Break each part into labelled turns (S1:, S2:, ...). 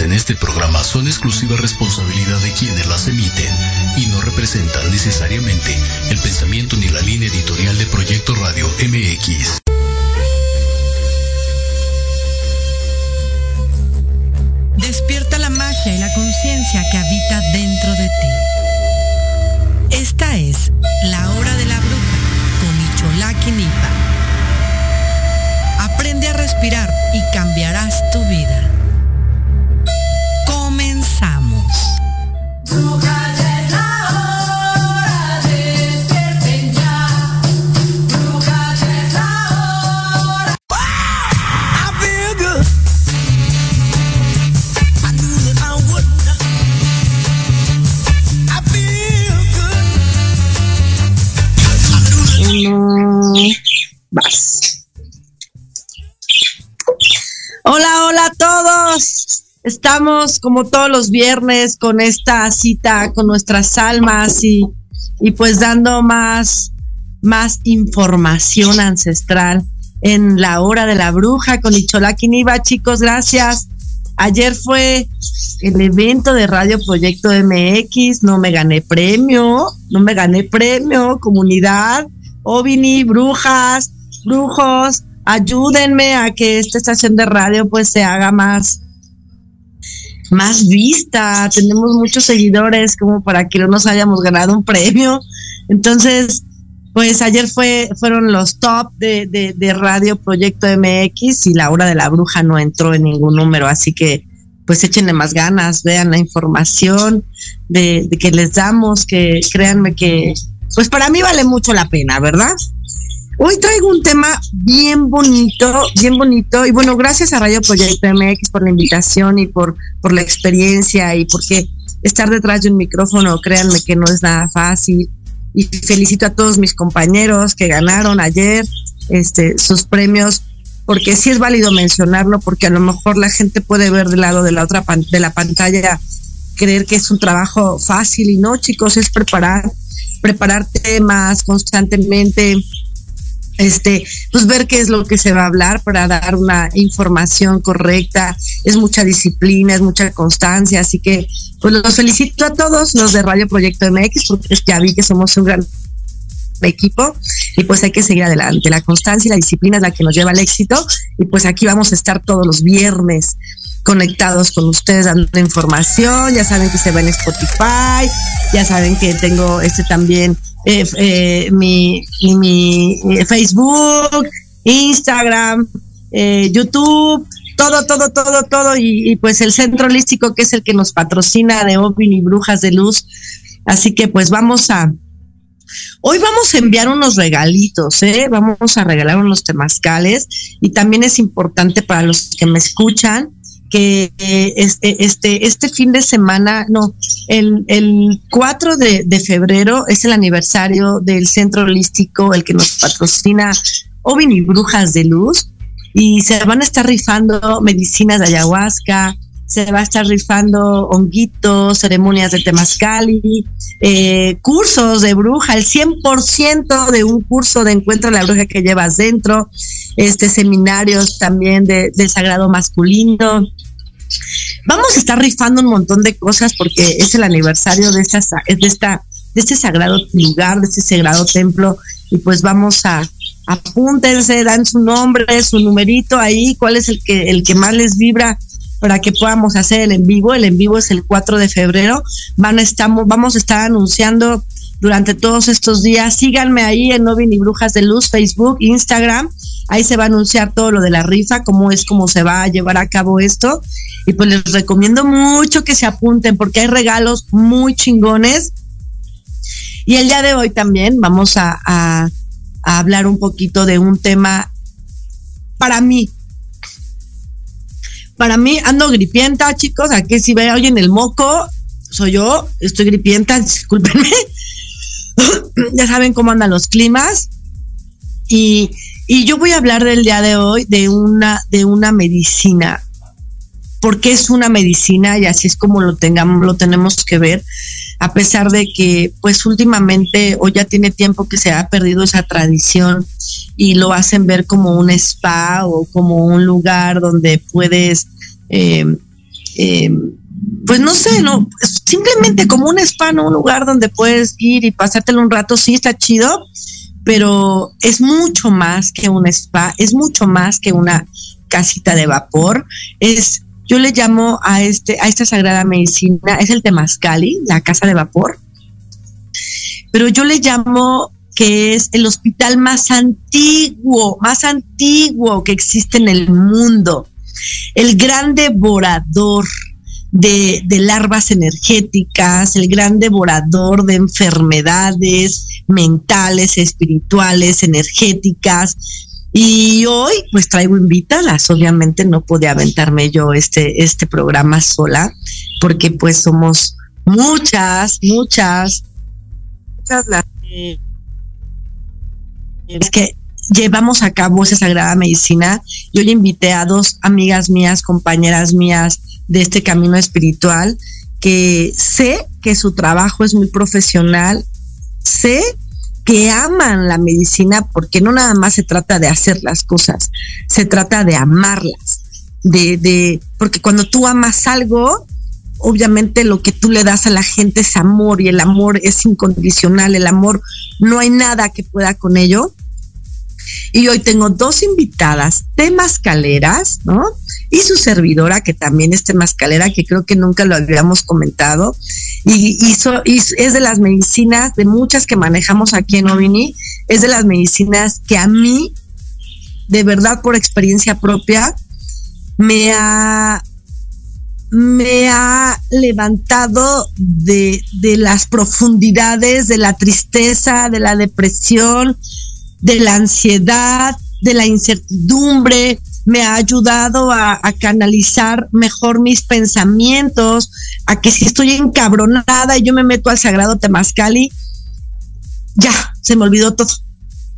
S1: en este programa son exclusiva responsabilidad de quienes las emiten y no representan necesariamente el pensamiento ni la línea editorial de Proyecto Radio MX.
S2: Despierta la magia y la conciencia que habita dentro de ti. Esta es la hora de la bruja con Icholaki Nipa. Aprende a respirar y cambiarás tu vida. Hola, Estamos como todos los viernes con esta cita con nuestras almas y, y pues dando más, más información ancestral en la hora de la bruja con Icholaki Niva. Chicos, gracias. Ayer fue el evento de Radio Proyecto MX, no me gané premio, no me gané premio, comunidad, Ovini, brujas, brujos, ayúdenme a que esta estación de radio pues se haga más más vista, tenemos muchos seguidores como para que no nos hayamos ganado un premio. Entonces, pues ayer fue, fueron los top de, de, Radio Proyecto MX y la hora de la bruja no entró en ningún número, así que pues échenle más ganas, vean la información de, de que les damos, que créanme que pues para mí vale mucho la pena, ¿verdad? Hoy traigo un tema bien bonito, bien bonito. Y bueno, gracias a Radio Proyecto MX por la invitación y por, por la experiencia y porque estar detrás de un micrófono, créanme que no es nada fácil. Y felicito a todos mis compañeros que ganaron ayer este, sus premios, porque sí es válido mencionarlo, porque a lo mejor la gente puede ver del lado de la otra de la pantalla, creer que es un trabajo fácil y no, chicos, es preparar, preparar temas constantemente, este, pues ver qué es lo que se va a hablar para dar una información correcta. Es mucha disciplina, es mucha constancia, así que pues los felicito a todos los de Radio Proyecto MX porque ya vi que somos un gran equipo y pues hay que seguir adelante. La constancia y la disciplina es la que nos lleva al éxito y pues aquí vamos a estar todos los viernes conectados con ustedes dando información. Ya saben que se va en Spotify, ya saben que tengo este también eh, eh, mi, mi eh, Facebook, Instagram, YouTube, todo, todo, todo, todo. Y, pues el centro holístico que es el que nos patrocina de Ovin y Brujas de Luz. Así que pues vamos a, Hoy vamos a enviar unos regalitos, ¿eh? Vamos a regalar unos temazcales y también es importante para los que me escuchan que este, este, este fin de semana, no, el, el 4 de, febrero es el aniversario del Centro Holístico, el que nos patrocina Ovin y Brujas de Luz, y se van a estar rifando medicinas de ayahuasca, se va a estar rifando honguitos, ceremonias de temazcali, eh, cursos de bruja, el 100% de un curso de encuentro de la bruja que llevas dentro, este seminarios también de, del sagrado masculino. Vamos a estar rifando un montón de cosas porque es el aniversario de esta, de esta, de este sagrado lugar, de este sagrado templo, y pues vamos a, apúntense, dan su nombre, su numerito ahí, cuál es el que, el que más les vibra para que podamos hacer el en vivo. El en vivo es el 4 de febrero. Van estamos, vamos a estar anunciando durante todos estos días. Síganme ahí en Novin y Brujas de Luz, Facebook, Instagram. Ahí se va a anunciar todo lo de la rifa, cómo es, cómo se va a llevar a cabo esto. Y pues les recomiendo mucho que se apunten porque hay regalos muy chingones. Y el día de hoy también vamos a, hablar un poquito de un tema para mí. Para mí ando gripienta, chicos. Aquí si ve en el moco, soy yo. Estoy gripienta, discúlpenme. ya saben cómo andan los climas. Y, y, yo voy a hablar del día de hoy de una, de una medicina. Porque es una medicina y así es como lo tengamos, lo tenemos que ver a pesar de que pues últimamente o ya tiene tiempo que se ha perdido esa tradición y lo hacen ver como un spa o como un lugar donde puedes, eh, eh, pues no sé, no, simplemente como un spa, ¿no? Un lugar donde puedes ir y pasártelo un rato, sí está chido, pero es mucho más que un spa, es mucho más que una casita de vapor, es yo le llamo a este a esta sagrada medicina es el temazcali, la casa de vapor. Pero yo le llamo que es el hospital más antiguo, más antiguo que existe en el mundo. El gran devorador de, de, larvas energéticas, el gran devorador de enfermedades mentales, espirituales, energéticas, y hoy pues traigo invitadas, obviamente no pude aventarme yo este, este programa sola, porque pues somos muchas, muchas, muchas las que llevamos a cabo esa sagrada medicina. Yo le invité a dos amigas mías, compañeras mías de este camino espiritual, que sé que su trabajo es muy profesional, sé que aman la medicina porque no nada más se trata de hacer las cosas, se trata de amarlas, de, de, porque cuando tú amas algo, obviamente lo que tú le das a la gente es amor y el amor es incondicional, el amor no hay nada que pueda con ello. Y hoy tengo dos invitadas temascaleras, ¿no? Y su servidora, que también es temascalera, que creo que nunca lo habíamos comentado. Y, es de las medicinas, de muchas que manejamos aquí en Ovini, es de las medicinas que a mí, de verdad por experiencia propia, me ha me ha levantado de, de, las profundidades de la tristeza, de la depresión, de la ansiedad, de la incertidumbre, me ha ayudado a, canalizar mejor mis pensamientos, a que si estoy encabronada y yo me meto al sagrado Temazcali, ya, se me olvidó todo.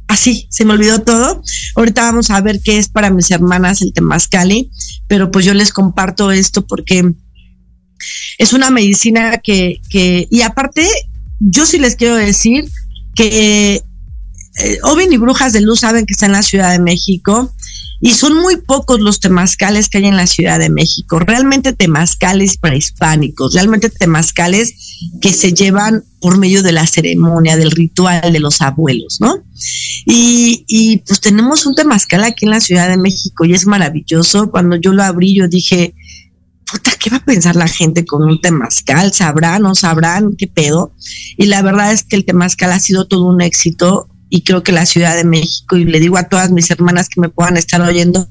S2: Así, se me olvidó todo. Ahorita vamos a ver qué es para mis hermanas el Temazcali, pero pues yo les comparto esto porque es una medicina que, que y aparte, yo sí les quiero decir que eh, Ovin y Brujas de Luz saben que está en la Ciudad de México y son muy pocos los temazcales que hay en la Ciudad de México, realmente temazcales prehispánicos, realmente temazcales que se llevan por medio de la ceremonia, del ritual de los abuelos, ¿no? Y, y pues tenemos un temazcal aquí en la Ciudad de México y es maravilloso. Cuando yo lo abrí, yo dije, puta, ¿qué va a pensar la gente con un temazcal? ¿Sabrán, no sabrán qué pedo? Y la verdad es que el temazcal ha sido todo un éxito y creo que la Ciudad de México, y le digo a todas mis hermanas que me puedan estar oyendo,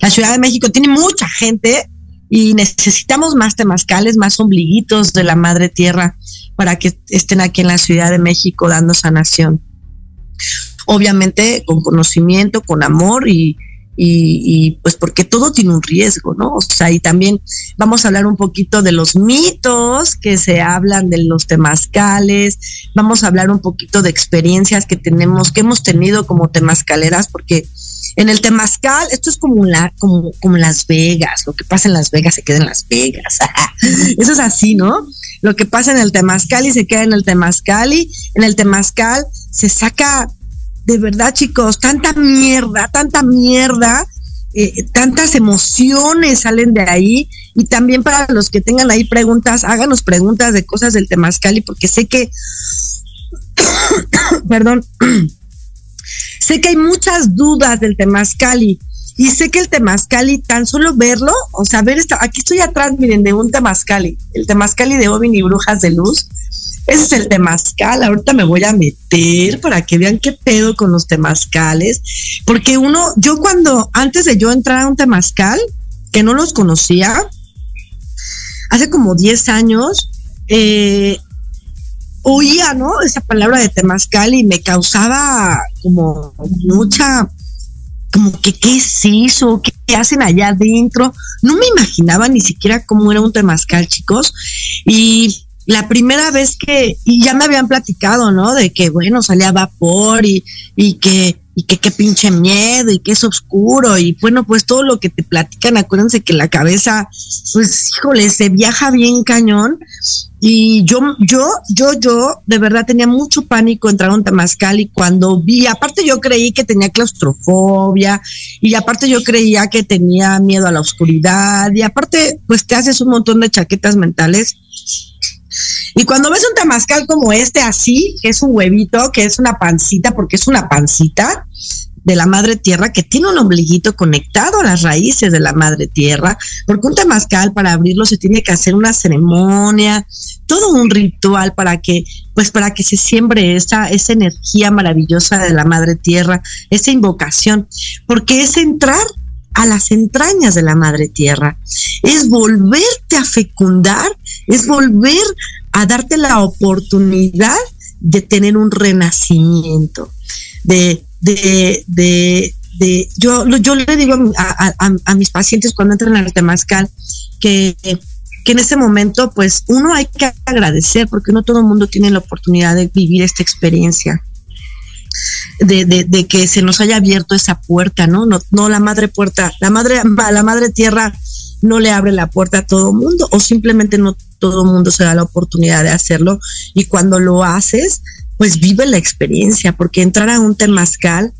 S2: la Ciudad de México tiene mucha gente y necesitamos más temazcales, más ombliguitos de la madre tierra para que estén aquí en la Ciudad de México dando sanación. Obviamente con conocimiento, con amor y, y, pues porque todo tiene un riesgo, ¿no? O sea, y también vamos a hablar un poquito de los mitos que se hablan de los temazcales, vamos a hablar un poquito de experiencias que tenemos, que hemos tenido como temazcaleras, porque en el temazcal, esto es como, la, como, como Las Vegas, lo que pasa en Las Vegas se queda en Las Vegas, eso es así, ¿no? Lo que pasa en el temazcal y se queda en el temazcal y en el temazcal se saca de verdad, chicos, tanta mierda, tanta mierda, eh, tantas emociones salen de ahí. Y también para los que tengan ahí preguntas, háganos preguntas de cosas del Temazcali, porque sé que, perdón, sé que hay muchas dudas del Temazcali. y sé que el temazcali, tan solo verlo, o sea, ver esta, aquí estoy atrás, miren, de un temazcali, el temazcali de Ovin y Brujas de Luz. Ese es el temazcal. Ahorita me voy a meter para que vean qué pedo con los temazcales. Porque uno, yo cuando, antes de yo entrar a un temazcal, que no los conocía, hace como 10 años, eh, oía, ¿no? Esa palabra de temazcal y me causaba como mucha como que qué es eso, qué hacen allá adentro. No me imaginaba ni siquiera cómo era un temazcal, chicos. Y la primera vez que, y ya me habían platicado, ¿no? De que, bueno, salía vapor y, y que y que qué pinche miedo y que es oscuro y bueno, pues todo lo que te platican, acuérdense que la cabeza, pues híjole, se viaja bien cañón y yo, yo, yo, yo de verdad tenía mucho pánico entrar a un temazcal y cuando vi, aparte yo creí que tenía claustrofobia y aparte yo creía que tenía miedo a la oscuridad y aparte pues te haces un montón de chaquetas mentales y cuando ves un temazcal como este, así, que es un huevito, que es una pancita, porque es una pancita de la madre tierra que tiene un ombliguito conectado a las raíces de la madre tierra, porque un temazcal para abrirlo se tiene que hacer una ceremonia, todo un ritual para que, pues para que se siembre esa, esa energía maravillosa de la madre tierra, esa invocación, porque es entrar a las entrañas de la madre tierra, es volverte a fecundar, es volver a darte la oportunidad de tener un renacimiento, de, de, de, de yo, yo le digo a, mis pacientes cuando entran al temazcal que, que en ese momento, pues uno hay que agradecer porque no todo el mundo tiene la oportunidad de vivir esta experiencia de, que se nos haya abierto esa puerta, ¿no? No, no la madre puerta, la madre, la madre tierra no le abre la puerta a todo mundo o simplemente no todo mundo se da la oportunidad de hacerlo y cuando lo haces, pues vive la experiencia, porque entrar a un temazcal,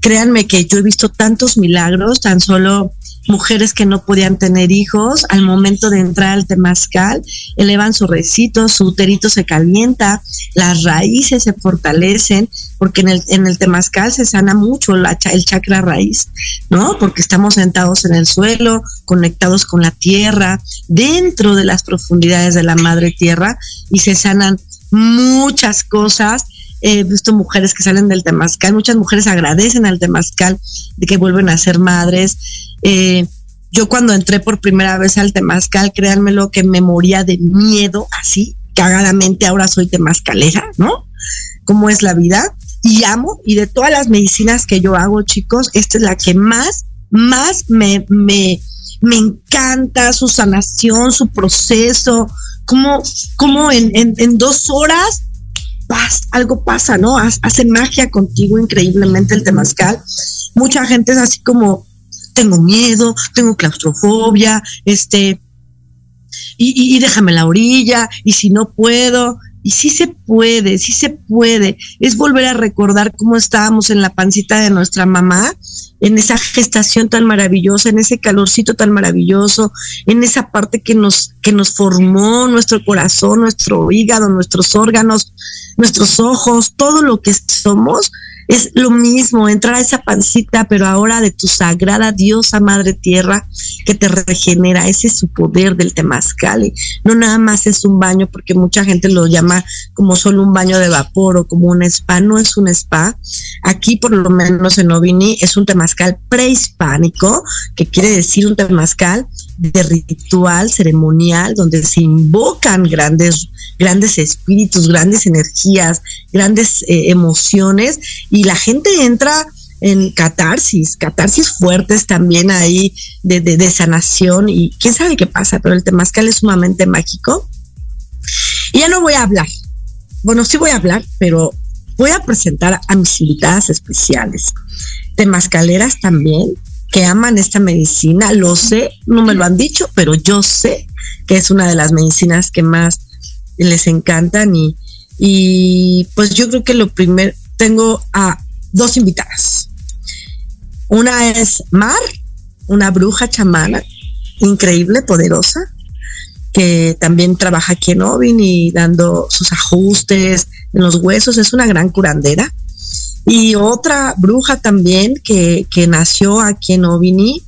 S2: créanme que yo he visto tantos milagros, tan solo mujeres que no podían tener hijos, al momento de entrar al temazcal, elevan su recito, su uterito se calienta, las raíces se fortalecen, porque en el, en el temazcal se sana mucho la, el chakra raíz, ¿no? Porque estamos sentados en el suelo, conectados con la tierra, dentro de las profundidades de la madre tierra, y se sanan muchas cosas he visto mujeres que salen del temazcal, muchas mujeres agradecen al temazcal de que vuelven a ser madres. Eh, yo cuando entré por primera vez al temazcal, créanmelo que me moría de miedo, así, cagadamente, ahora soy temazcalera, ¿no? ¿Cómo es la vida? Y amo, y de todas las medicinas que yo hago, chicos, esta es la que más, más me, me, me encanta su sanación, su proceso, como, como en, en, en dos horas algo pasa, ¿no? Hace magia contigo increíblemente el temazcal. Mucha gente es así como, tengo miedo, tengo claustrofobia, este, y, y, déjame la orilla, y si no puedo, y sí se puede, sí se puede. Es volver a recordar cómo estábamos en la pancita de nuestra mamá, en esa gestación tan maravillosa, en ese calorcito tan maravilloso, en esa parte que nos, que nos formó nuestro corazón, nuestro hígado, nuestros órganos, nuestros ojos, todo lo que somos, es lo mismo, entrar a esa pancita, pero ahora de tu sagrada diosa madre tierra que te regenera. Ese es su poder del temazcal. No nada más es un baño, porque mucha gente lo llama como solo un baño de vapor o como un spa. No es un spa. Aquí, por lo menos en Ovini, es un temazcal prehispánico, que quiere decir un temazcal de ritual ceremonial donde se invocan grandes grandes espíritus, grandes energías, grandes eh, emociones y la gente entra en catarsis, catarsis fuertes también ahí de, de, sanación y quién sabe qué pasa, pero el temazcal es sumamente mágico. Ya no voy a hablar, bueno, sí voy a hablar, pero voy a presentar a mis invitadas especiales, temazcaleras también, que aman esta medicina, lo sé, no me lo han dicho, pero yo sé que es una de las medicinas que más les encantan y, y pues yo creo que lo primero, tengo a dos invitadas. Una es Mar, una bruja chamana, increíble, poderosa, que también trabaja aquí en Ovin y dando sus ajustes en los huesos, es una gran curandera. Y otra bruja también que, que nació aquí en Ovini,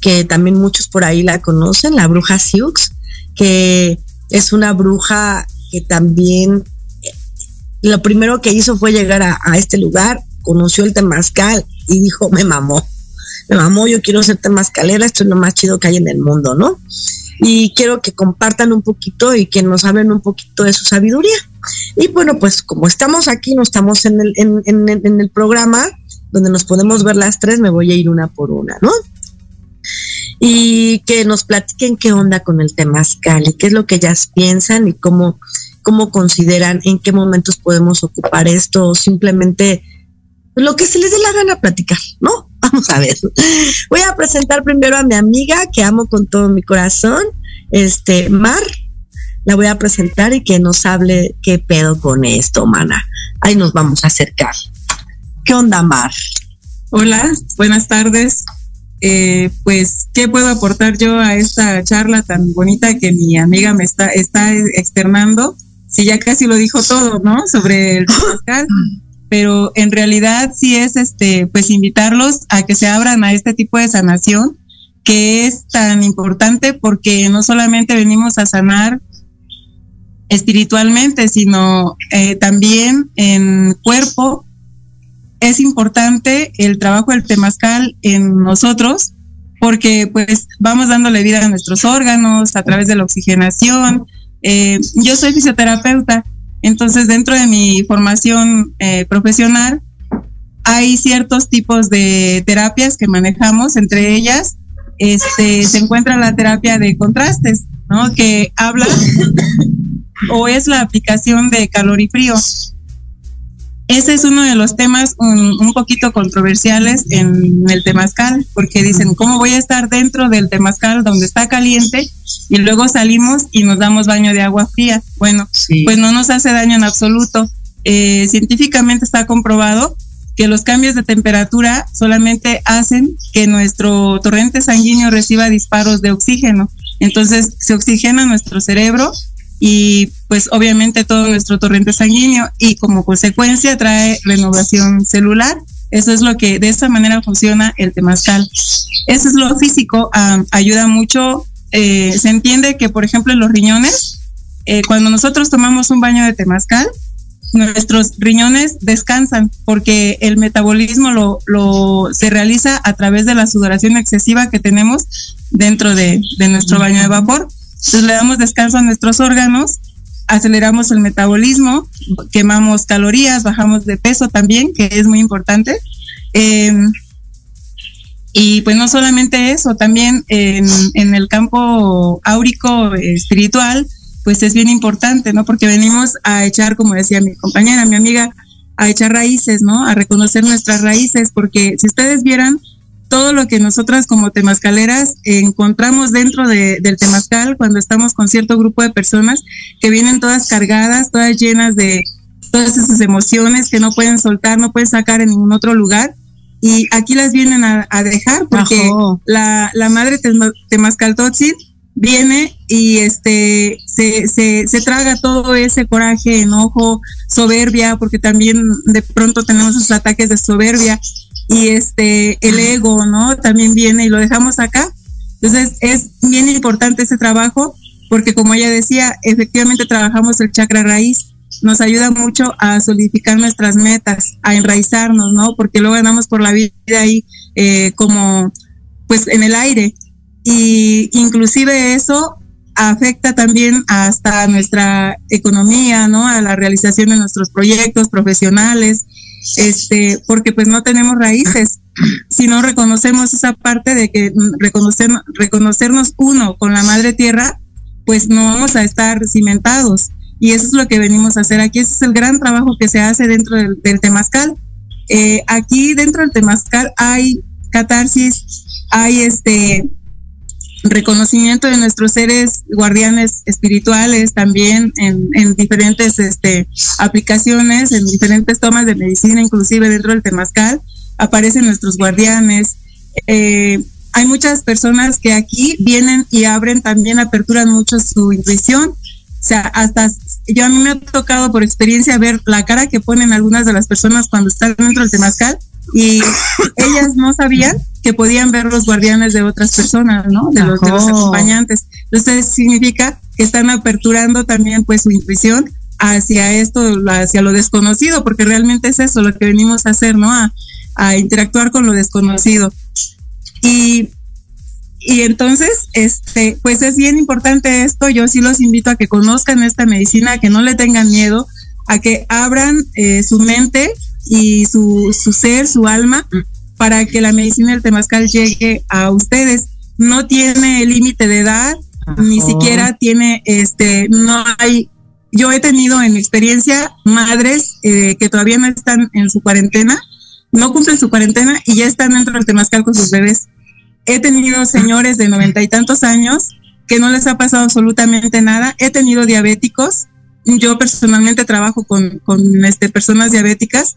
S2: que también muchos por ahí la conocen, la bruja Siux, que es una bruja que también eh, lo primero que hizo fue llegar a, a este lugar, conoció el temazcal y dijo, me mamó, me mamó, yo quiero ser temazcalera, esto es lo más chido que hay en el mundo, ¿no? Y quiero que compartan un poquito y que nos hablen un poquito de su sabiduría. Y bueno, pues como estamos aquí, no estamos en el, en, el programa donde nos podemos ver las tres, me voy a ir una por una, ¿no? Y que nos platiquen qué onda con el temazcal y qué es lo que ellas piensan y cómo, cómo consideran en qué momentos podemos ocupar esto o simplemente lo que se les dé la gana platicar, ¿no? Vamos a ver. Voy a presentar primero a mi amiga que amo con todo mi corazón, este Mar. La voy a presentar y que nos hable qué pedo con esto, mana. Ahí nos vamos a acercar. ¿Qué onda, Mar?
S3: Hola, buenas tardes. Eh, pues, ¿qué puedo aportar yo a esta charla tan bonita que mi amiga me está, está externando? Si ya casi lo dijo todo, ¿no? Sobre el fiscal pero en realidad sí es este, pues invitarlos a que se abran a este tipo de sanación que es tan importante porque no solamente venimos a sanar espiritualmente, sino eh, también en cuerpo. Es importante el trabajo del temazcal en nosotros porque pues vamos dándole vida a nuestros órganos a través de la oxigenación. Eh, yo soy fisioterapeuta entonces, dentro de mi formación eh, profesional, hay ciertos tipos de terapias que manejamos, entre ellas este, se encuentra la terapia de contrastes, ¿no? Que habla o es la aplicación de calor y frío. Ese es uno de los temas un, poquito controversiales en el temazcal, porque dicen, ¿cómo voy a estar dentro del temazcal donde está caliente y luego salimos y nos damos baño de agua fría? Bueno, pues no nos hace daño en absoluto. Eh, científicamente está comprobado que los cambios de temperatura solamente hacen que nuestro torrente sanguíneo reciba disparos de oxígeno. Entonces se oxigena nuestro cerebro y pues obviamente todo nuestro torrente sanguíneo y como consecuencia trae renovación celular. Eso es lo que de esa manera funciona el temazcal. Eso es lo físico, ayuda mucho. Eh, se entiende que, por ejemplo, en los riñones, eh, cuando nosotros tomamos un baño de temazcal, nuestros riñones descansan porque el metabolismo lo, lo se realiza a través de la sudoración excesiva que tenemos dentro de, de nuestro baño de vapor entonces le damos descanso a nuestros órganos, aceleramos el metabolismo, quemamos calorías, bajamos de peso también, que es muy importante. Em, y pues no solamente eso, también en, el campo áurico espiritual, pues es bien importante, ¿no? Porque venimos a echar, como decía mi compañera, mi amiga, a echar raíces, ¿no? A reconocer nuestras raíces, porque si ustedes vieran, todo lo que nosotras como temazcaleras encontramos dentro del temazcal cuando estamos con cierto grupo de personas que vienen todas cargadas, todas llenas de todas esas emociones que no pueden soltar, no pueden sacar en ningún otro lugar. Y aquí las vienen a, dejar porque la, la, madre Temazcaltotzin viene y este se, se, se traga todo ese coraje, enojo, soberbia, porque también de pronto tenemos esos ataques de soberbia y este el ego, ¿no? También viene y lo dejamos acá. Entonces es bien importante ese trabajo porque como ella decía, efectivamente trabajamos el chakra raíz, nos ayuda mucho a solidificar nuestras metas, a enraizarnos, ¿no? Porque luego andamos por la vida ahí eh, como pues en el aire y inclusive eso afecta también hasta nuestra economía, ¿no? A la realización de nuestros proyectos profesionales, este, porque pues no tenemos raíces. Si no reconocemos esa parte de que reconocer, reconocernos uno con la madre tierra, pues no vamos a estar cimentados. Y eso es lo que venimos a hacer aquí. Ese es el gran trabajo que se hace dentro del, del temazcal. Eh, aquí dentro del temazcal hay catarsis, hay este reconocimiento de nuestros seres guardianes espirituales también en, en, diferentes este, aplicaciones, en diferentes tomas de medicina, inclusive dentro del temazcal, aparecen nuestros guardianes. Eh, hay muchas personas que aquí vienen y abren también, aperturan mucho su intuición. O sea, hasta yo a mí me ha tocado por experiencia ver la cara que ponen algunas de las personas cuando están dentro del temazcal y ellas no sabían que podían ver los guardianes de otras personas, ¿no? De los, de los acompañantes. Entonces significa que están aperturando también pues su intuición hacia esto, hacia lo desconocido, porque realmente es eso lo que venimos a hacer, ¿no? A, a interactuar con lo desconocido. Y, y entonces, este, pues es bien importante esto. Yo sí los invito a que conozcan esta medicina, que no le tengan miedo, a que abran eh, su mente y su, su ser, su alma, para que la medicina del temazcal llegue a ustedes. No tiene límite de edad, ni siquiera tiene, este, no hay yo he tenido en mi experiencia madres eh, que todavía no están en su cuarentena, no cumplen su cuarentena y ya están dentro del temazcal con sus bebés. He tenido señores de noventa y tantos años que no les ha pasado absolutamente nada. He tenido diabéticos. Yo personalmente trabajo con, con este, personas diabéticas,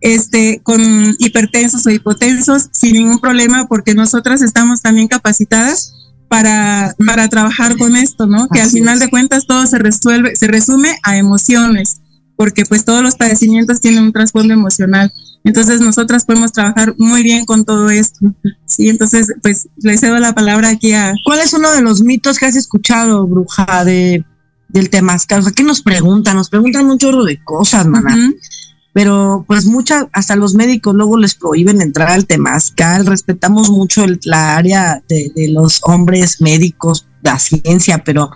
S3: este, con hipertensos o hipotensos, sin ningún problema, porque nosotras estamos también capacitadas para, para trabajar con esto, ¿no? Que al final de cuentas todo se resuelve, se resume a emociones, porque pues todos los padecimientos tienen un trasfondo emocional. Entonces nosotras podemos trabajar muy bien con todo esto. Sí, entonces pues le cedo la palabra aquí a...
S2: ¿Cuál es uno de los mitos que has escuchado, bruja, de, del temazcal? ¿Qué nos preguntan? Nos preguntan un chorro de cosas, maná pero pues muchas, hasta los médicos luego les prohíben entrar al temazcal, respetamos mucho el, la área de, de, los hombres médicos, la ciencia, pero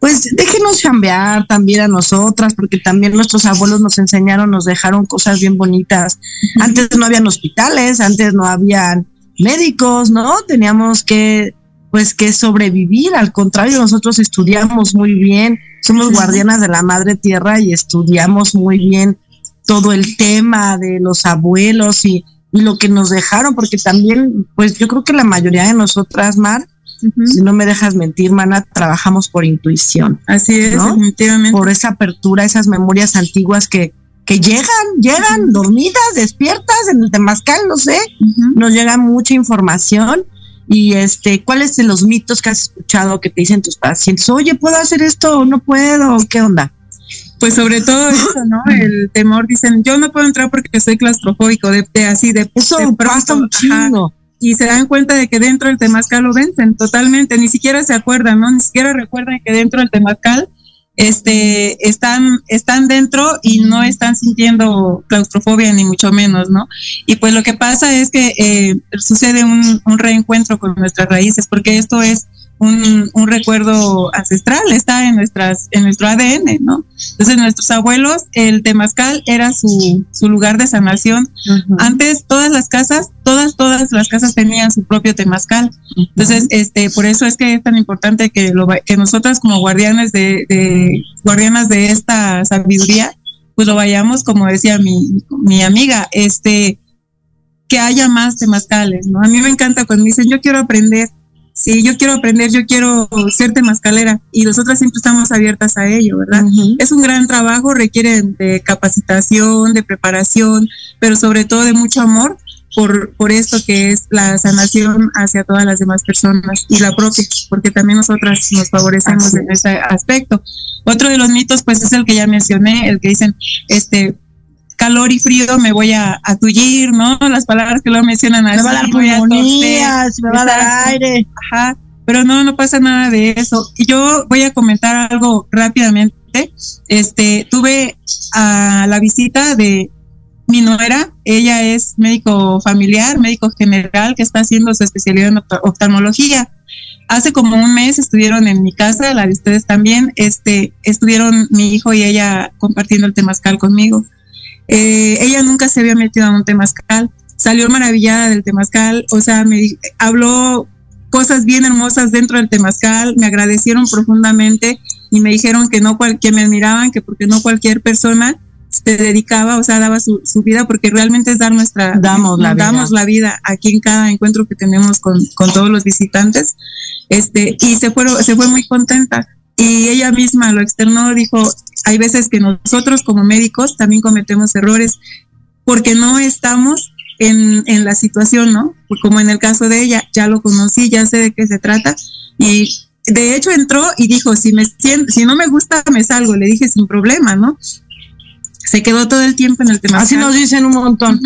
S2: pues déjenos chambear también a nosotras, porque también nuestros abuelos nos enseñaron, nos dejaron cosas bien bonitas. Antes no habían hospitales, antes no habían médicos, ¿no? Teníamos que pues que sobrevivir, al contrario, nosotros estudiamos muy bien, somos guardianas de la madre tierra y estudiamos muy bien todo el tema de los abuelos y, lo que nos dejaron, porque también, pues yo creo que la mayoría de nosotras, Mar, si no me dejas mentir, mana, trabajamos por intuición.
S3: Así es, definitivamente.
S2: Por esa apertura, esas memorias antiguas que, que llegan, llegan dormidas, despiertas en el temazcal, no sé, nos llega mucha información. Y este, ¿cuáles de los mitos que has escuchado que te dicen tus pacientes? Oye, ¿puedo hacer esto o no puedo? ¿Qué onda?
S3: pues sobre todo eso, ¿no? El temor, dicen, yo no puedo entrar porque soy claustrofóbico, de, así, de,
S2: eso de pronto, un chingo.
S3: Y se dan cuenta de que dentro del temazcal lo vencen totalmente, ni siquiera se acuerdan, ¿no? Ni siquiera recuerdan que dentro del temazcal este, están, están dentro y no están sintiendo claustrofobia ni mucho menos, ¿no? Y pues lo que pasa es que eh, sucede un, un reencuentro con nuestras raíces, porque esto es un, un, recuerdo ancestral, está en nuestras, en nuestro ADN, ¿no? Entonces nuestros abuelos, el temazcal era su, su lugar de sanación. Antes todas las casas, todas, todas las casas tenían su propio temazcal. Entonces, este, por eso es que es tan importante que lo que nosotras como guardianes de, de guardianas de esta sabiduría, pues lo vayamos, como decía mi, mi amiga, este, que haya más temazcales, ¿no? A mí me encanta cuando me dicen, yo quiero aprender, sí, yo quiero aprender, yo quiero ser temascalera y nosotras siempre estamos abiertas a ello, ¿verdad? Es un gran trabajo, requiere de capacitación, de preparación, pero sobre todo de mucho amor por, por esto que es la sanación hacia todas las demás personas y la propia, porque también nosotras nos favorecemos en ese aspecto. Otro de los mitos, pues, es el que ya mencioné, el que dicen, este, calor y frío me voy a, a tullir, ¿no? Las palabras que lo mencionan
S2: así. Me va a dar pulmonía, me va a dar aire.
S3: Ajá, pero no, no pasa nada de eso. Y yo voy a comentar algo rápidamente. Este, tuve a la visita de mi nuera, ella es médico familiar, médico general, que está haciendo su especialidad en oftalmología. Hace como un mes estuvieron en mi casa, la de ustedes también, este, estuvieron mi hijo y ella compartiendo el temazcal conmigo. Eh, ella nunca se había metido a un temazcal, salió maravillada del temazcal, o sea, me habló cosas bien hermosas dentro del temazcal, me agradecieron profundamente y me dijeron que no que me admiraban, que porque no cualquier persona se dedicaba, o sea, daba su, vida, porque realmente es dar nuestra,
S2: damos la
S3: damos
S2: vida.
S3: la vida aquí en cada encuentro que tenemos con, con todos los visitantes, este, y se fue, se fue muy contenta. Y ella misma lo externó, dijo, hay veces que nosotros como médicos también cometemos errores porque no estamos en, la situación, ¿no? Como en el caso de ella, ya lo conocí, ya sé de qué se trata y de hecho entró y dijo, si, me, si no me gusta, me salgo. Le dije, sin problema, ¿no? Se quedó todo el tiempo en el tema.
S2: Así nos dicen un montón.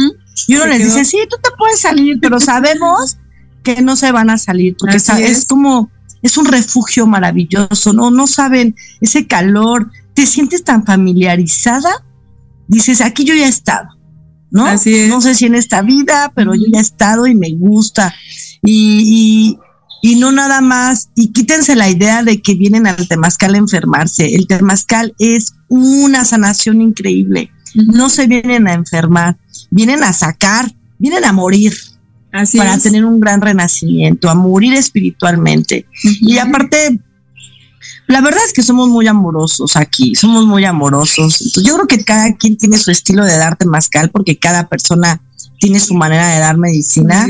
S2: Y uno les dice, sí, tú te puedes salir, pero sabemos que no se van a salir, porque es. como, es un refugio maravilloso, ¿no? No saben ese calor, te sientes tan familiarizada, dices, aquí yo ya he estado, ¿no? Así es. No sé si en esta vida, pero yo ya he estado y me gusta. Y, y, no nada más, y quítense la idea de que vienen al temazcal a enfermarse. El temazcal es una sanación increíble. No se vienen a enfermar, vienen a sacar, vienen a morir. para tener un gran renacimiento, a morir espiritualmente. Y aparte, la verdad es que somos muy amorosos aquí, somos muy amorosos. yo creo que cada quien tiene su estilo de dar temazcal porque cada persona tiene su manera de dar medicina,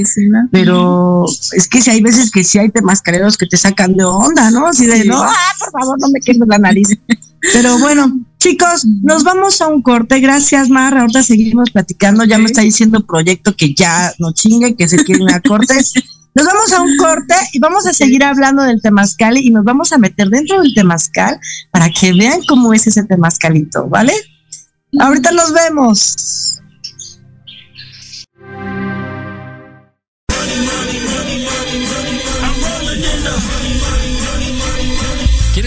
S2: pero es que si hay veces que sí hay temascaleros que te sacan de onda, ¿no? Así de, no, ah, por favor, no me quemes la nariz. pero bueno, chicos, nos vamos a un corte. Gracias, Mar. Ahorita seguimos platicando. Ya me está diciendo Proyecto que ya no chingue, que se quieren a cortes. Nos vamos a un corte y vamos a seguir hablando del temazcal y nos vamos a meter dentro del temazcal para que vean cómo es ese temazcalito, ¿vale? Ahorita nos vemos.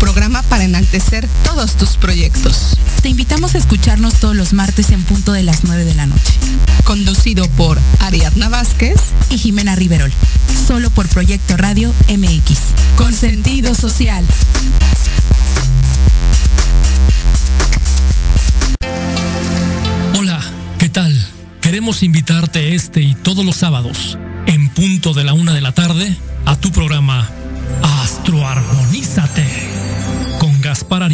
S4: programa para enaltecer todos tus proyectos. Te invitamos a escucharnos todos los martes en punto de las 9 de la noche. Conducido por Ariadna Vázquez y Jimena Riverol. Solo por Proyecto Radio MX. Con sentido social.
S5: Hola, ¿qué tal? Queremos invitarte este y todos los sábados, en punto de la una de la tarde, a tu programa Astroarmonízate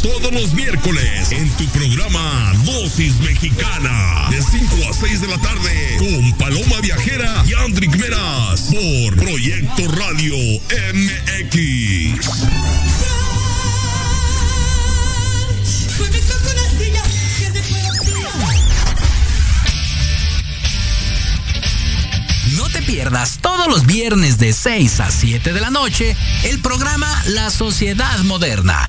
S6: Todos los miércoles en tu programa Dosis Mexicana de 5 a 6 de la tarde con Paloma Viajera y Andrick Meras por Proyecto Radio MX.
S7: No te pierdas todos los viernes de 6 a 7 de la noche el programa La Sociedad Moderna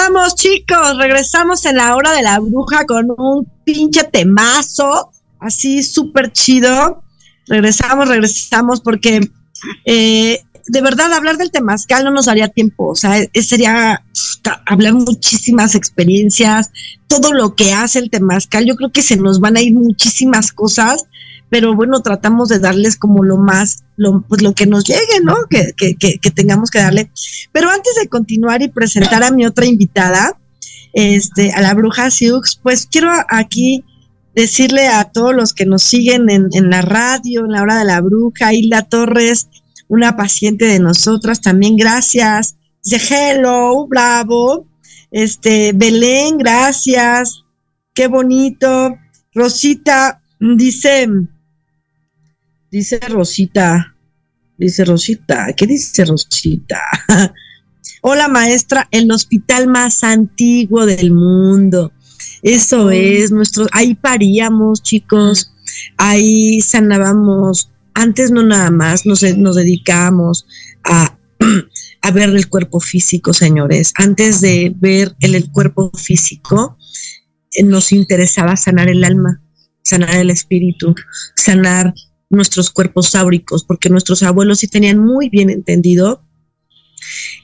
S2: Regresamos, chicos, regresamos en la hora de la bruja con un pinche temazo, así súper chido. Regresamos, regresamos, porque eh, de verdad hablar del temazcal no nos daría tiempo, o sea, sería hablar muchísimas experiencias, todo lo que hace el temazcal, yo creo que se nos van a ir muchísimas cosas, pero bueno, tratamos de darles como lo más, lo, pues lo que nos llegue, ¿no? Que, que, que, tengamos que darle. Pero antes de continuar y presentar a mi otra invitada, este, a la bruja Siux, pues quiero aquí decirle a todos los que nos siguen en, en la radio, en la hora de la bruja, Hilda Torres, una paciente de nosotras, también gracias. Dice, hello, bravo. Este, Belén, gracias. Qué bonito. Rosita, dice, dice Rosita, dice Rosita, ¿qué dice Rosita? Hola maestra, el hospital más antiguo del mundo. Eso es, nuestro, ahí paríamos, chicos, ahí sanábamos antes no nada más nos, nos dedicamos a, a, ver el cuerpo físico, señores. Antes de ver el, cuerpo físico, eh, nos interesaba sanar el alma, sanar el espíritu, sanar nuestros cuerpos áuricos, porque nuestros abuelos sí tenían muy bien entendido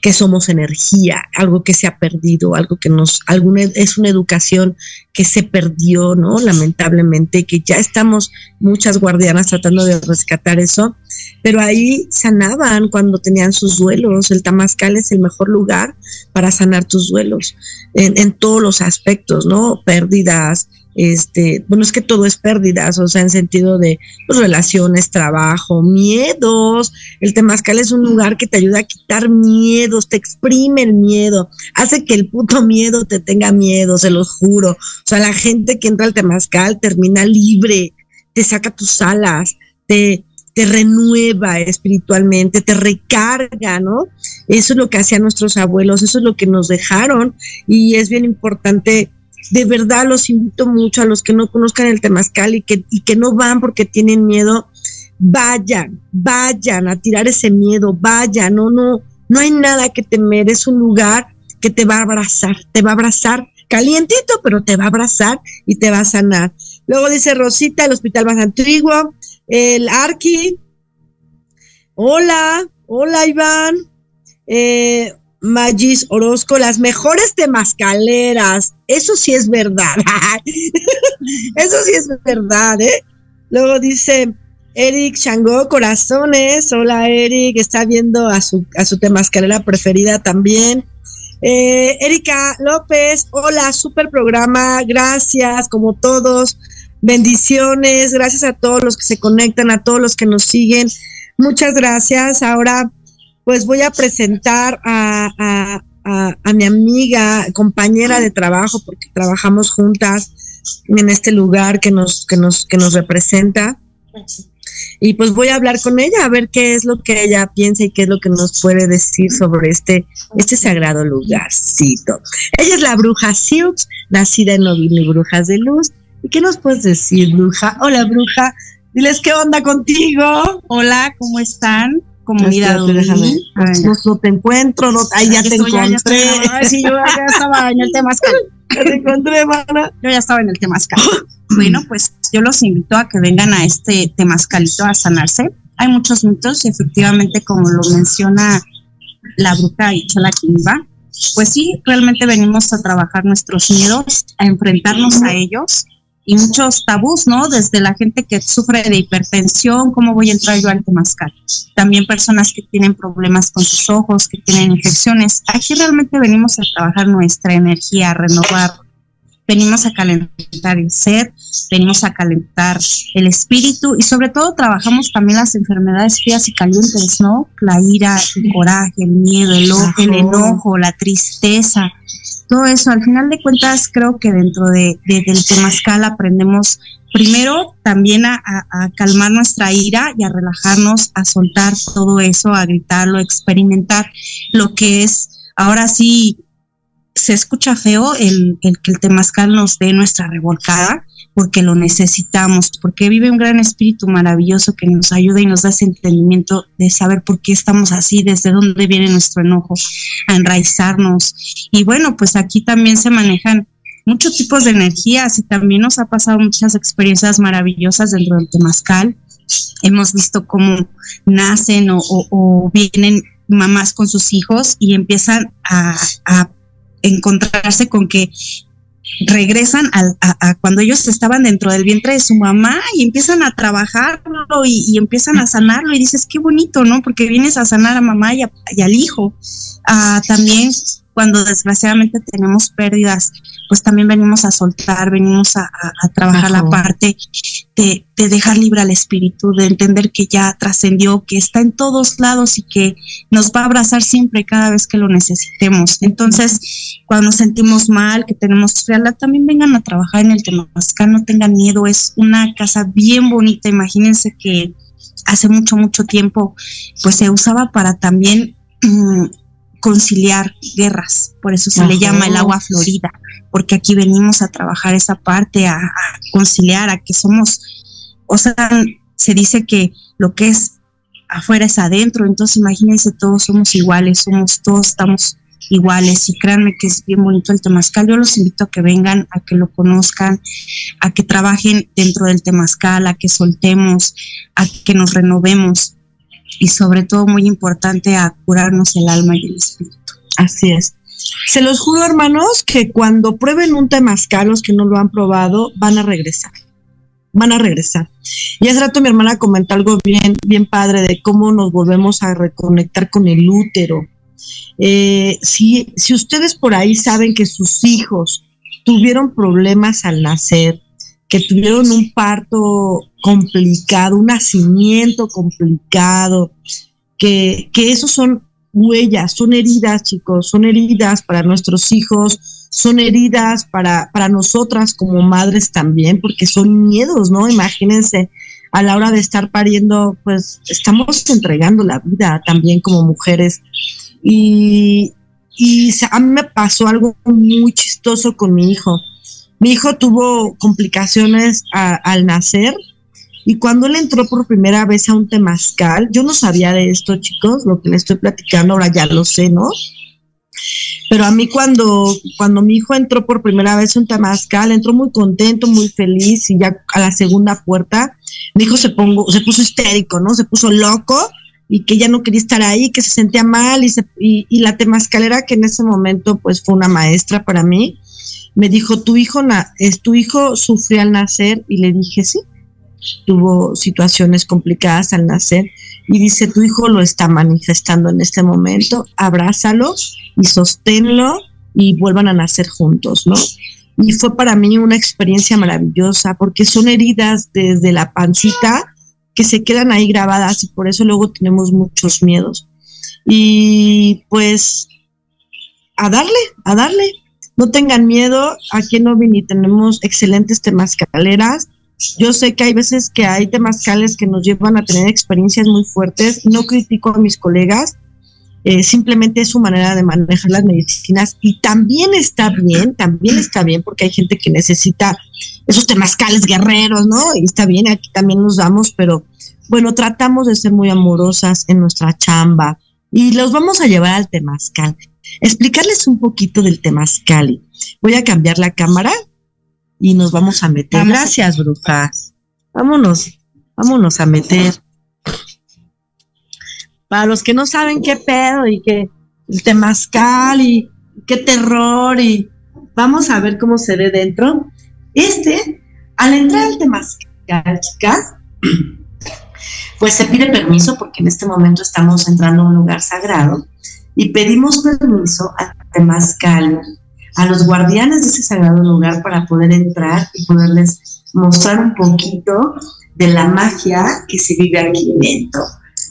S2: que somos energía, algo que se ha perdido, algo que nos, alguna, es una educación que se perdió, ¿no? Lamentablemente, que ya estamos muchas guardianas tratando de rescatar eso, pero ahí sanaban cuando tenían sus duelos. El Tamascal es el mejor lugar para sanar tus duelos en, en todos los aspectos, ¿no? Pérdidas, este, bueno, es que todo es pérdidas, o sea, en sentido de pues, relaciones, trabajo, miedos. El temazcal es un lugar que te ayuda a quitar miedos, te exprime el miedo, hace que el puto miedo te tenga miedo, se los juro. O sea, la gente que entra al temazcal termina libre, te saca tus alas, te, te renueva espiritualmente, te recarga, ¿no? Eso es lo que hacían nuestros abuelos, eso es lo que nos dejaron y es bien importante de verdad los invito mucho a los que no conozcan el temazcal y que, y que no van porque tienen miedo, vayan, vayan a tirar ese miedo, vayan, no, no, no hay nada que temer, es un lugar que te va a abrazar, te va a abrazar calientito, pero te va a abrazar y te va a sanar. Luego dice Rosita, el hospital más antiguo, el Arqui, hola, hola Iván, eh, Magis Orozco, las mejores temascaleras. Eso sí es verdad. Eso sí es verdad, ¿eh? Luego dice Eric Changó, corazones. Hola, Eric. Está viendo a su, a su preferida también. Eh, Erika López, hola, super programa. Gracias, como todos. Bendiciones. Gracias a todos los que se conectan, a todos los que nos siguen. Muchas gracias. Ahora pues voy a presentar a, mi amiga, compañera de trabajo, porque trabajamos juntas en este lugar que nos, que nos, que nos representa. Y pues voy a hablar con ella a ver qué es lo que ella piensa y qué es lo que nos puede decir sobre este, este sagrado lugarcito. Ella es la bruja Siux, nacida en Novini Brujas de Luz. ¿Y qué nos puedes decir, bruja? Hola, bruja. Diles qué onda contigo.
S8: Hola, ¿cómo están? Como mira
S2: no, te encuentro, no, ahí ya te encontré.
S8: sí, yo ya estaba en el temazcal.
S2: Ya te encontré, mana.
S8: Yo ya estaba en el temazcal. bueno, pues yo los invito a que vengan a este temazcalito a sanarse. Hay muchos mitos y efectivamente, como lo menciona la bruja y Chola Kimba, pues sí, realmente venimos a trabajar nuestros miedos, a enfrentarnos a ellos y muchos tabús, ¿no? Desde la gente que sufre de hipertensión, ¿cómo voy a entrar yo al temazcal? También personas que tienen problemas con sus ojos, que tienen infecciones. Aquí realmente venimos a trabajar nuestra energía, a renovar. Venimos a calentar el ser, venimos a calentar el espíritu y sobre todo trabajamos también las enfermedades frías y calientes, ¿no? La ira, el coraje, el miedo, el, el enojo, la tristeza, todo eso. Al final de cuentas, creo que dentro de, del temazcal aprendemos primero también a, calmar nuestra ira y a relajarnos, a soltar todo eso, a gritarlo, a experimentar lo que es, ahora sí, se escucha feo el, el que el temazcal nos dé nuestra revolcada, porque lo necesitamos, porque vive un gran espíritu maravilloso que nos ayuda y nos da ese entendimiento de saber por qué estamos así, desde dónde viene nuestro enojo, a enraizarnos. Y bueno, pues aquí también se manejan muchos tipos de energías y también nos ha pasado muchas experiencias maravillosas dentro del Temazcal. Hemos visto cómo nacen o, vienen mamás con sus hijos y empiezan a, a encontrarse con que regresan a, cuando ellos estaban dentro del vientre de su mamá y empiezan a trabajarlo y, empiezan a sanarlo y dices, qué bonito, ¿no? Porque vienes a sanar a mamá y, al hijo. Ah, también cuando desgraciadamente tenemos pérdidas, pues también venimos a soltar, venimos a, trabajar la parte de, dejar libre al espíritu, de entender que ya trascendió, que está en todos lados y que nos va a abrazar siempre cada vez que lo necesitemos. Entonces, cuando nos sentimos mal, que tenemos frialdad, también vengan a trabajar en el Temazcal, no tengan miedo, es una casa bien bonita, imagínense que hace mucho, mucho tiempo, pues se usaba para también... Conciliar guerras, por eso se le llama el agua florida, porque aquí venimos a trabajar esa parte, a, conciliar, a que somos, o sea, se dice que lo que es afuera es adentro, entonces imagínense, todos somos iguales, somos todos estamos iguales y créanme que es bien bonito el temazcal. Yo los invito a que vengan, a que lo conozcan, a que trabajen dentro del temazcal, a que soltemos, a que nos renovemos y sobre todo muy importante a curarnos el alma y el espíritu.
S2: Así es. Se los juro, hermanos, que cuando prueben un temazcal, los que no lo han probado, van a regresar. Van a regresar. Y hace rato mi hermana comentó algo bien, bien padre de cómo nos volvemos a reconectar con el útero. Eh, si, si ustedes por ahí saben que sus hijos tuvieron problemas al nacer, que tuvieron un parto complicado, un nacimiento complicado, que, que esos son huellas, son heridas, chicos, son heridas para nuestros hijos, son heridas para, para nosotras como madres también, porque son miedos, ¿no? Imagínense, a la hora de estar pariendo, pues estamos entregando la vida también como mujeres. Y, y a mí me pasó algo muy chistoso con mi hijo. Mi hijo tuvo complicaciones al nacer y cuando él entró por primera vez a un temazcal, yo no sabía de esto, chicos, lo que le estoy platicando ahora ya lo sé, ¿no? Pero a mí cuando, cuando mi hijo entró por primera vez a un temazcal, entró muy contento, muy feliz y ya a la segunda puerta, mi hijo se, pongo, se puso histérico, ¿no? Se puso loco y que ya no quería estar ahí, que se sentía mal y, y, y la temazcalera que en ese momento pues fue una maestra para mí, me dijo, tu hijo, es, tu hijo sufrió al nacer y le dije, sí, tuvo situaciones complicadas al nacer y dice, tu hijo lo está manifestando en este momento, abrázalo y sosténlo y vuelvan a nacer juntos, ¿no? Y fue para mí una experiencia maravillosa porque son heridas desde la pancita que se quedan ahí grabadas y por eso luego tenemos muchos miedos. Y pues a darle, a darle, no tengan miedo, aquí en Ovini tenemos excelentes temazcaleras. Yo sé que hay veces que hay temazcales que nos llevan a tener experiencias muy fuertes. No critico a mis colegas, eh, simplemente es su manera de manejar las medicinas y también está bien, también está bien porque hay gente que necesita esos temazcales guerreros, ¿no? Y está bien, aquí también nos damos, pero bueno, tratamos de ser muy amorosas en nuestra chamba y los vamos a llevar al temazcal explicarles un poquito del temazcali. Voy a cambiar la cámara y nos vamos a meter. Gracias, brujas. Vámonos, vámonos a meter. Para los que no saben qué pedo y qué el temazcal y qué terror y vamos a ver cómo se ve dentro. Este, al entrar al temazcal, chicas, pues se pide permiso porque en este momento estamos entrando a un lugar sagrado y pedimos permiso a Temazcal, a los guardianes de ese sagrado lugar para poder entrar y poderles mostrar un poquito de la magia que se vive aquí dentro.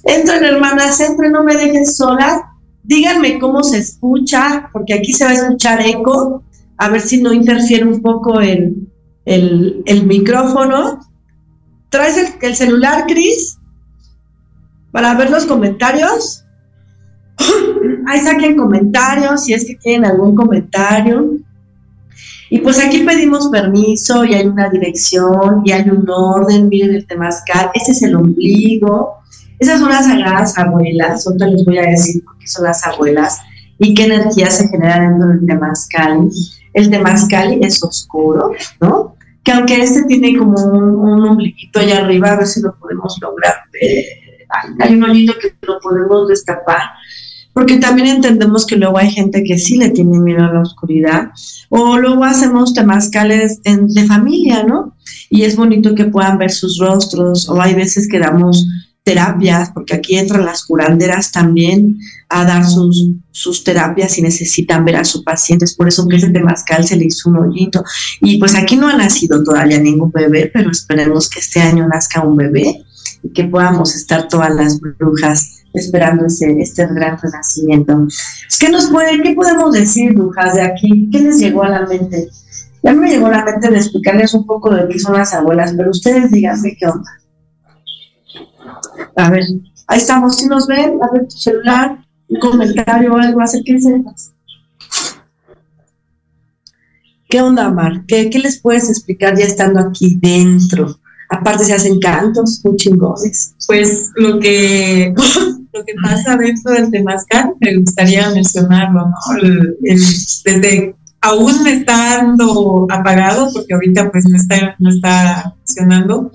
S2: Entren, hermanas, entren, no me dejen sola. Díganme cómo se escucha, porque aquí se va a escuchar eco. A ver si no interfiere un poco el, el, micrófono. ¿Traes el, el celular, Cris? Para ver los comentarios. Ahí saquen comentarios si es que tienen algún comentario. Y pues aquí pedimos permiso y hay una dirección y hay un orden, miren el temazcal, ese es el ombligo, esas son las sagradas abuelas, ahorita les voy a decir por qué son las abuelas y qué energía se genera dentro del temazcal. El temazcal es oscuro, ¿no? Que aunque este tiene como un, ombliguito allá arriba, a ver si lo podemos lograr. hay un hoyito que lo podemos destapar porque también entendemos que luego hay gente que sí le tiene miedo a la oscuridad, o luego hacemos temazcales de familia, ¿no? Y es bonito que puedan ver sus rostros, o hay veces que damos terapias, porque aquí entran las curanderas también a dar sus, sus terapias y necesitan ver a sus pacientes, por eso que ese temazcal se le hizo un hoyito. Y pues aquí no ha nacido todavía ningún bebé, pero esperemos que este año nazca un bebé que podamos estar todas las brujas esperando ese, este gran renacimiento. ¿Qué nos puede, qué podemos decir, brujas, de aquí? ¿Qué les llegó a la mente? Ya me llegó a la mente de explicarles un poco de qué son las abuelas, pero ustedes díganme qué onda. A ver, ahí estamos, si nos ven, a ver tu celular, un comentario o algo, acérquense. ¿Qué onda, Mar? ¿Qué, ¿Qué les puedes explicar ya estando aquí dentro? Aparte se hacen cantos muy chingones.
S3: Pues lo que lo que pasa dentro del Temazcal, me gustaría mencionarlo, ¿no? desde aún estando apagado, porque ahorita pues no está, no está funcionando,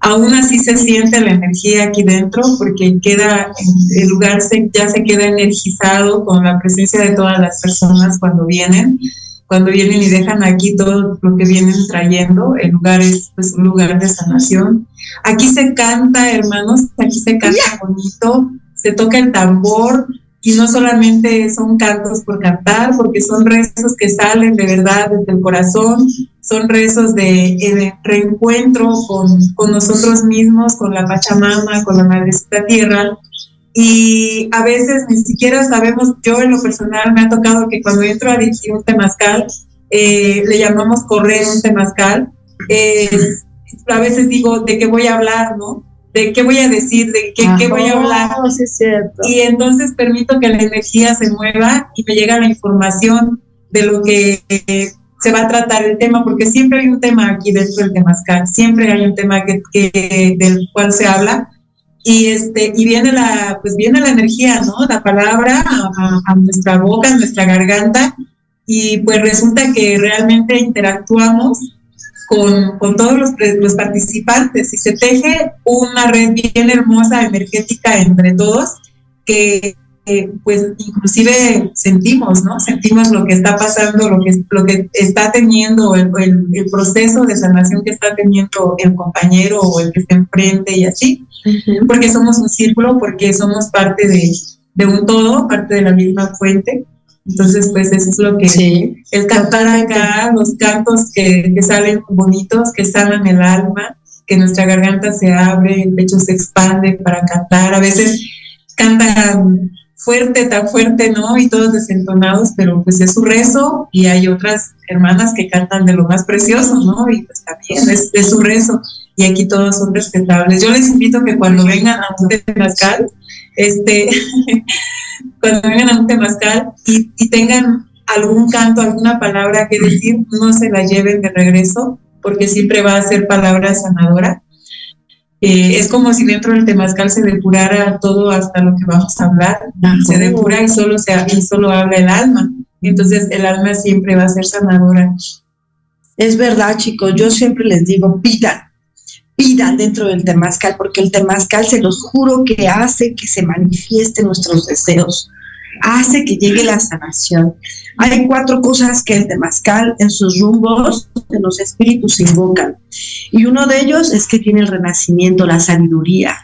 S3: aún así se siente la energía aquí dentro, porque queda, el lugar se, ya se queda energizado con la presencia de todas las personas cuando vienen cuando vienen y dejan aquí todo lo que vienen trayendo, el lugar es pues, un lugar de sanación. Aquí se canta, hermanos, aquí se canta bonito, se toca el tambor y no solamente son cantos por cantar, porque son rezos que salen de verdad desde el corazón, son rezos de, de reencuentro con, con, nosotros mismos, con la Pachamama, con la Madrecita Tierra. Y a veces ni siquiera sabemos, yo en lo personal me ha tocado que cuando entro a dirigir un temazcal, eh, le llamamos correr un temazcal, eh, a veces digo, ¿de qué voy a hablar, no? de qué voy a decir, de qué, voy a hablar. y entonces permito que la energía se mueva y me llega la información de lo que se va a tratar el tema, porque siempre hay un tema aquí dentro del Temazcal, siempre hay un tema que, del cual se habla. Y, este, y viene, la, pues viene la energía, ¿no? La palabra a, nuestra boca, a nuestra garganta, y pues resulta que realmente interactuamos con, con todos los, los, participantes y se teje una red bien hermosa, energética entre todos, que pues inclusive sentimos, ¿no? Sentimos lo que está pasando, lo que, lo que está teniendo, el, el, proceso de sanación que está teniendo el compañero o el que está enfrente y así, porque somos un círculo, porque somos parte de, de un todo, parte de la misma fuente. Entonces, pues eso es lo que sí, el cantar acá, los cantos que, que, salen bonitos, que sanan el alma, que nuestra garganta se abre, el pecho se expande para cantar. A veces cantan fuerte, tan fuerte, ¿no? Y todos desentonados, pero pues es su rezo y hay otras hermanas que cantan de lo más precioso, ¿no? Y pues también es, es su rezo y aquí todos son respetables. Yo les invito que cuando vengan a un temazcal, este, cuando vengan a un temazcal y, y tengan algún canto, alguna palabra que decir, no se la lleven de regreso, porque siempre va a ser palabra sanadora. Eh, es como si dentro del temazcal se depurara todo hasta lo que vamos a hablar. Se depura y solo, se, y solo habla el alma. Entonces el alma siempre va a ser sanadora.
S2: Es verdad, chicos. Yo siempre les digo, pidan, pidan dentro del temazcal, porque el temazcal se los juro que hace que se manifiesten nuestros deseos, hace que llegue la sanación. Hay cuatro cosas que el temazcal en sus rumbos de los espíritus invocan, y uno de ellos es que tiene el renacimiento, la sabiduría,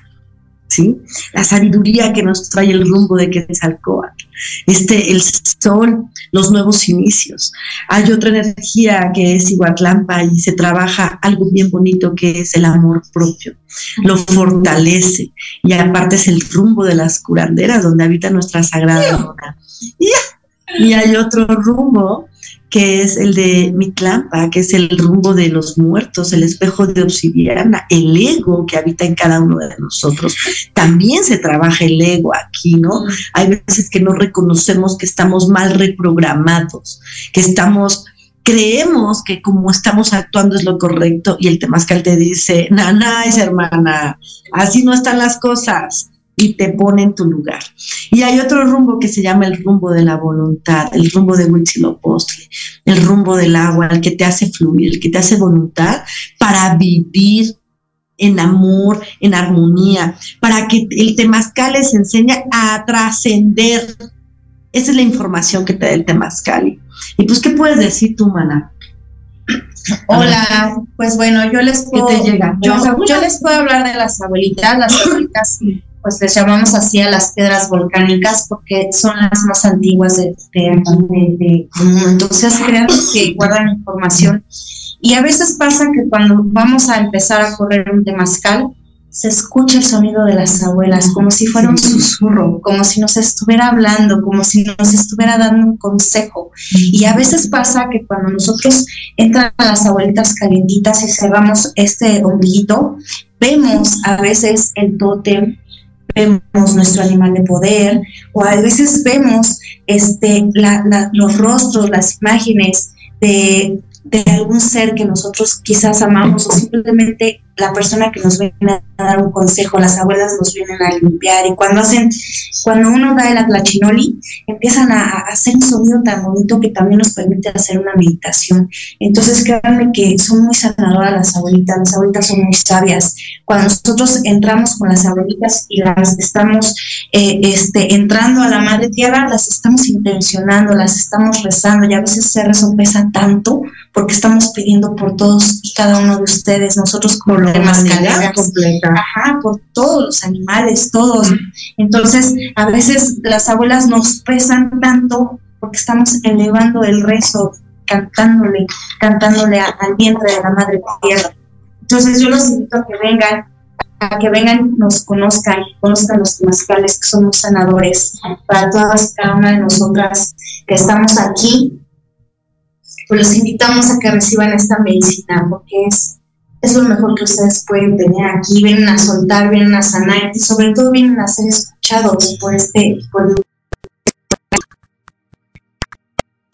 S2: ¿sí? La sabiduría que nos trae el rumbo de Quetzalcóatl, este, el sol, los nuevos inicios. Hay otra energía que es Iguatlampa y se trabaja algo bien bonito que es el amor propio. Lo fortalece y aparte es el rumbo de las curanderas donde habita nuestra sagrada Y hay otro rumbo que es el de Mitlampa, que es el rumbo de los muertos, el espejo de obsidiana, el ego que habita en cada uno de nosotros. También se trabaja el ego aquí, ¿no? Hay veces que no reconocemos que estamos mal reprogramados, que estamos creemos que como estamos actuando es lo correcto y el temazcal te dice, nanáis hermana, así no están las cosas y te pone en tu lugar. Y hay otro rumbo que se llama el rumbo de la voluntad, el rumbo de Huitzilopochtli, el rumbo del agua, el que te hace fluir, el que te hace voluntad para vivir en amor, en armonía, para que el temazcal les enseñe a trascender. Esa es la información que te da el temazcal. Y pues, ¿qué puedes decir tú, Mana?
S8: Hola, pues bueno, yo les puedo, Yo, les puedo hablar de las abuelitas, las abuelitas, pues les llamamos así a las piedras volcánicas porque son las más antiguas de, de, entonces crean que guardan información. Y a veces pasa que cuando vamos a empezar a correr un temazcal, se escucha el sonido de las abuelas, como si fuera un susurro, como si nos estuviera hablando, como si nos estuviera dando un consejo. Y a veces pasa que cuando nosotros entran a las abuelitas calientitas y cerramos este ombliguito, vemos a veces el tótem, vemos nuestro animal de poder, o a veces vemos este, los rostros, las imágenes de de algún ser que nosotros quizás amamos o simplemente la persona que nos viene a dar un consejo, las abuelas nos vienen a limpiar y cuando hacen, cuando uno da el atlachinoli, empiezan a, hacer un sonido tan bonito que también nos permite hacer una meditación. Entonces créanme que son muy sanadoras las abuelitas, las abuelitas son muy sabias. Cuando nosotros entramos con las abuelitas y las estamos eh, este, entrando a la madre tierra, las estamos intencionando, las estamos rezando y a veces ese rezo pesa tanto porque estamos pidiendo por todos y cada uno de ustedes, nosotros como
S2: humanidad completa.
S8: Ajá, por todos los animales, todos. Entonces, a veces las abuelas nos pesan tanto porque estamos elevando el rezo, cantándole, cantándole al vientre de la madre tierra. Entonces, yo los invito a que vengan, a que vengan, nos conozcan, conozcan los temazcales, que somos sanadores para todas cada una de nosotras que estamos aquí. Pues los invitamos a que reciban esta medicina porque es es lo mejor que ustedes pueden tener aquí, vienen a soltar, vienen a sanar y sobre todo vienen a ser escuchados por este, por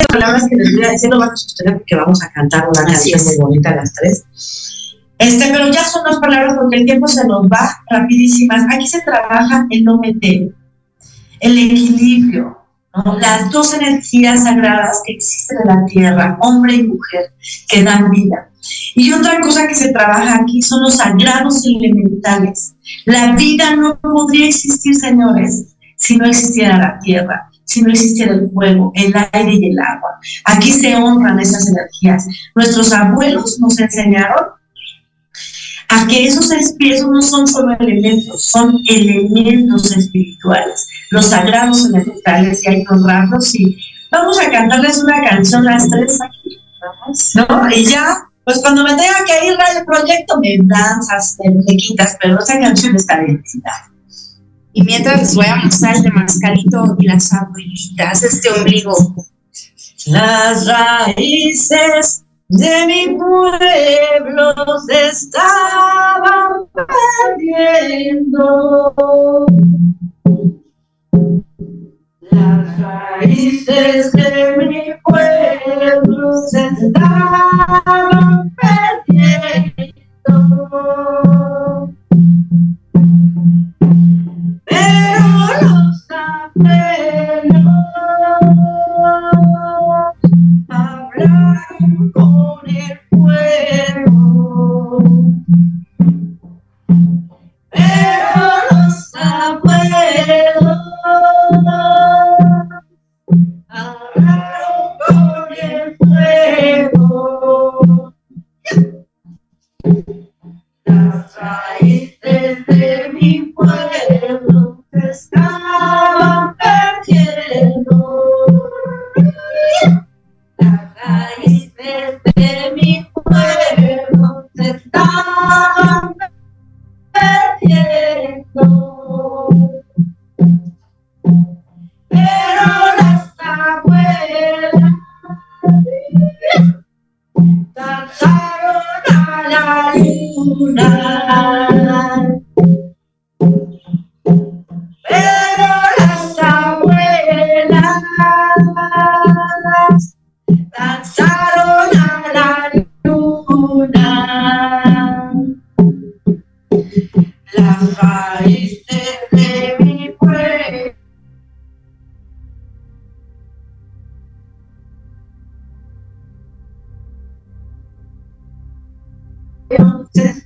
S2: palabras que les voy a decir, no van a sostener porque vamos a cantar una canción muy bonita a las tres. Este, pero ya son dos palabras porque el tiempo se nos va rapidísimas. Aquí se trabaja el no meter, el equilibrio, las dos energías sagradas que existen en la tierra, hombre y mujer, que dan vida. Y otra cosa que se trabaja aquí son los sagrados elementales. La vida no podría existir, señores, si no existiera la tierra, si no existiera el fuego, el aire y el agua. Aquí se honran esas energías. Nuestros abuelos nos enseñaron a que esos espíritus no son solo elementos, son elementos espirituales, los sagrados elementales y hay que honrarlos y vamos a cantarles una canción las tres aquí, ¿no? Y ya pues cuando me tenga que ir al proyecto me danzas, me, quitas, pero esa canción está bendita.
S8: Y mientras les voy a mostrar el de Mascarito y las abuelitas, este ombligo.
S2: Las raíces de mi pueblo se estaban perdiendo. Las raíces de mi pueblo se estaban perdiendo. Pero to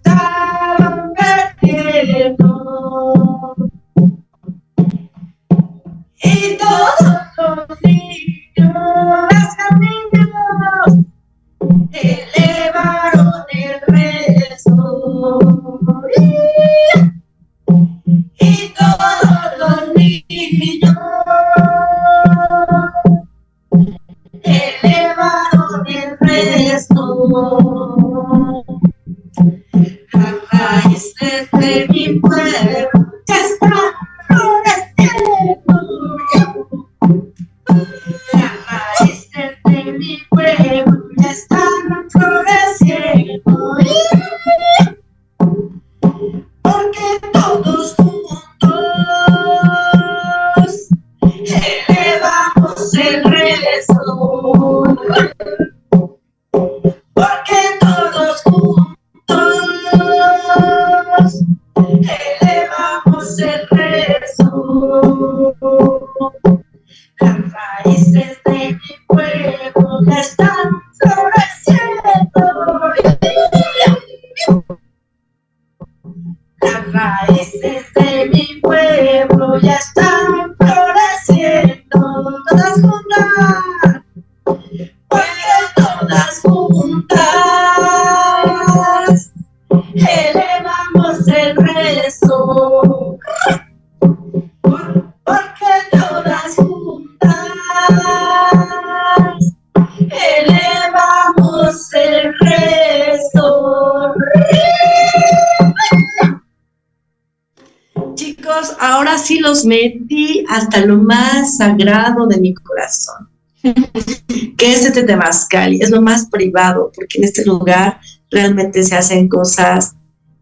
S2: metí hasta lo más sagrado de mi corazón, que es este Temazcal, y es lo más privado, porque en este lugar realmente se hacen cosas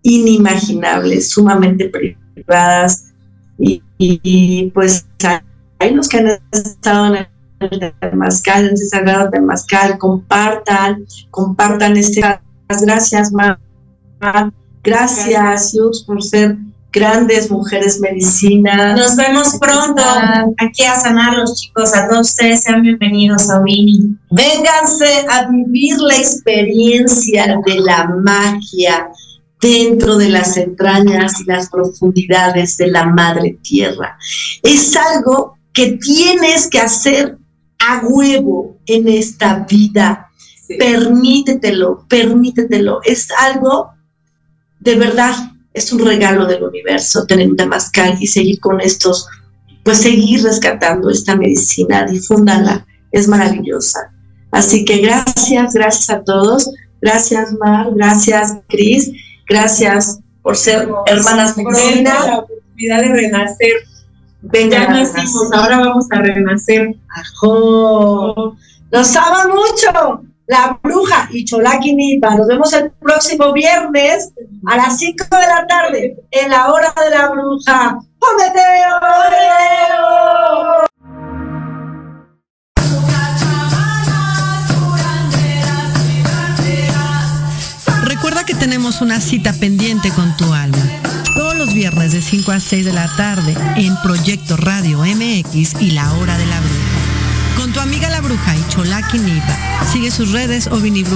S2: inimaginables, sumamente privadas, y, pues hay los que han estado en el Temazcal, en este sagrado Temazcal, compartan, compartan este, gracias, Mar, gracias, Dios, por ser grandes mujeres medicina.
S8: Nos vemos pronto aquí a sanar los chicos. A todos ustedes sean bienvenidos a Winnie.
S2: Vénganse a vivir la experiencia de la magia dentro de las entrañas y las profundidades de la madre tierra. Es algo que tienes que hacer a huevo en esta vida. Permítetelo, permítetelo. Es algo de verdad es un regalo del universo tener un Damascal y seguir con estos, pues seguir rescatando esta medicina, difúndala, es maravillosa. Así que gracias, gracias a todos, gracias Mar, gracias Cris, gracias por ser hermanas
S3: la oportunidad de renacer.
S2: Venga, ya nacimos, ahora vamos a renacer. ¡Ajo! ¡Nos ama mucho! La Bruja y Cholaki Nos vemos el próximo viernes a las 5 de la tarde en la hora de la Bruja.
S4: Recuerda que tenemos una cita pendiente con tu alma. Todos los viernes de 5 a 6 de la tarde en Proyecto Radio MX y la hora de la bruja con tu amiga la bruja y Cholaki Nipa. Sigue sus redes o Bruja